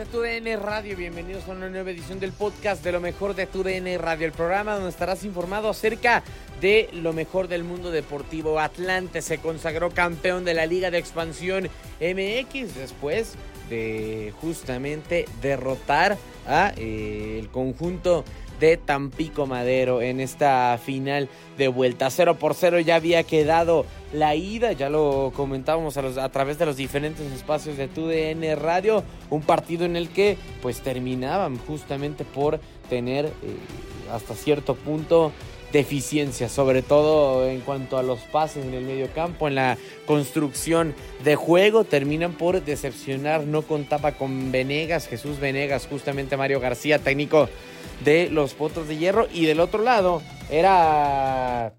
De TUDN Radio? Bienvenidos a una nueva edición del podcast de lo mejor de TUDN Radio, el programa donde estarás informado acerca de lo mejor del mundo deportivo. Atlante se consagró campeón de la Liga de Expansión MX después de justamente derrotar a eh, el conjunto de Tampico Madero en esta final de vuelta. 0 por 0 ya había quedado la ida, ya lo comentábamos a, través de los diferentes espacios de TUDN Radio, un partido en el que pues terminaban justamente por tener eh, hasta cierto punto deficiencia, sobre todo en cuanto a los pases en el medio campo, en la construcción de juego, terminan por decepcionar, no contaba con Venegas, Jesús Venegas, justamente Mario García, técnico de los Potros de Hierro, y del otro lado era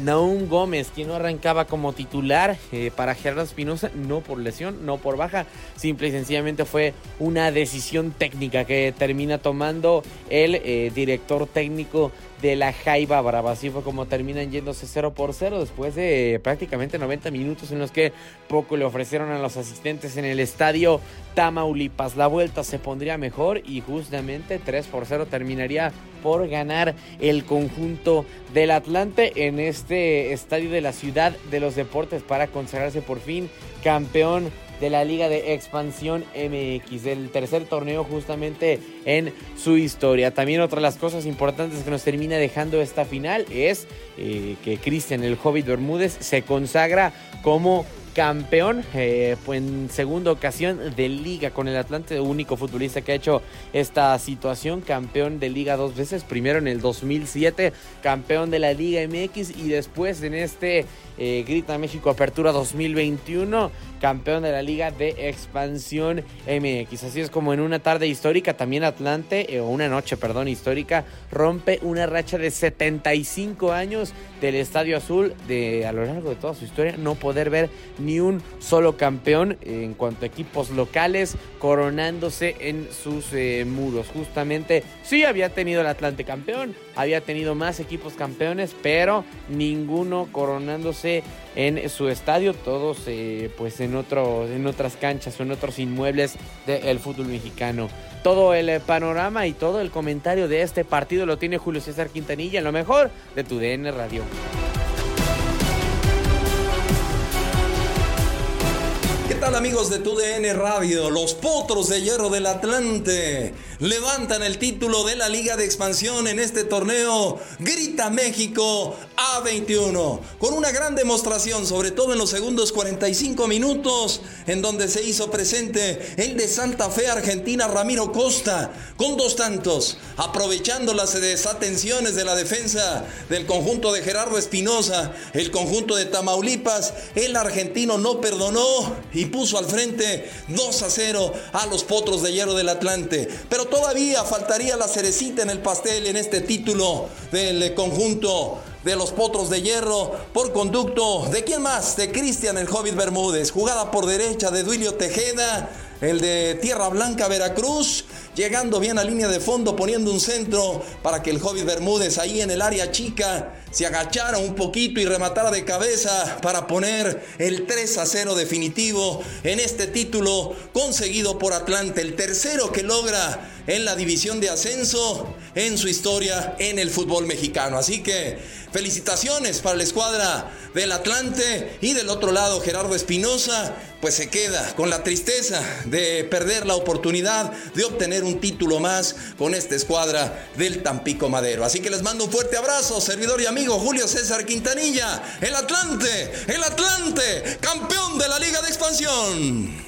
Naum Gómez, quien no arrancaba como titular eh, para Gerardo Espinosa, no por lesión, no por baja, simple y sencillamente fue una decisión técnica que termina tomando el eh, director técnico de la Jaiba Brava. Así fue como terminan yéndose 0 por 0 después de eh, prácticamente 90 minutos en los que poco le ofrecieron a los asistentes en el estadio Tamaulipas. La vuelta se pondría mejor y justamente 3 por 0 terminaría por ganar el conjunto del Atlante en este estadio de la ciudad de los deportes para consagrarse por fin campeón de la Liga de Expansión MX, del tercer torneo justamente en su historia. También otra de las cosas importantes que nos termina dejando esta final es eh, que Cristian el Hobbit Bermúdez se consagra como campeón eh, en segunda ocasión de liga con el Atlante, único futbolista que ha hecho esta situación, campeón de liga dos veces, primero en el 2007, campeón de la Liga MX y después en este eh, Grita México Apertura 2021, campeón de la Liga de Expansión MX. Así es como en una tarde histórica, también Atlante, eh, o una noche, perdón, histórica, rompe una racha de 75 años del Estadio Azul de a lo largo de toda su historia no poder ver ni un solo campeón en cuanto a equipos locales coronándose en sus eh, muros. Justamente sí había tenido el Atlante campeón, había tenido más equipos campeones, pero ninguno coronándose en su estadio, todos eh, pues en, en otras canchas o en otros inmuebles del fútbol mexicano. Todo el panorama y todo el comentario de este partido lo tiene Julio César Quintanilla en lo mejor de tu DN Radio. Amigos de TUDN Radio? Los Potros de Hierro del Atlante levantan el título de la Liga de Expansión en este torneo. Grita México A21 con una gran demostración, sobre todo en los segundos 45 minutos en donde se hizo presente el de Santa Fe Argentina Ramiro Costa con dos tantos, aprovechando las desatenciones de la defensa del conjunto de Gerardo Espinosa, el conjunto de Tamaulipas, el argentino no perdonó y puso al frente 2 a 0 a los Potros de Hierro del Atlante. Pero todavía faltaría la cerecita en el pastel en este título del conjunto de los Potros de Hierro por conducto de quién más? De Cristian el Hobbit Bermúdez. Jugada por derecha de Duilio Tejeda, el de Tierra Blanca Veracruz, llegando bien a línea de fondo, poniendo un centro para que el Hobbit Bermúdez ahí en el área chica se agachara un poquito y rematara de cabeza para poner el 3 a 0 definitivo en este título conseguido por Atlante, el tercero que logra en la división de ascenso en su historia en el fútbol mexicano. Así que felicitaciones para la escuadra del Atlante y del otro lado Gerardo Espinosa, pues se queda con la tristeza de perder la oportunidad de obtener un título más con esta escuadra del Tampico Madero. Así que les mando un fuerte abrazo, servidor y amigo Julio César Quintanilla, el Atlante, el Atlante, campeón de la Liga de Expansión.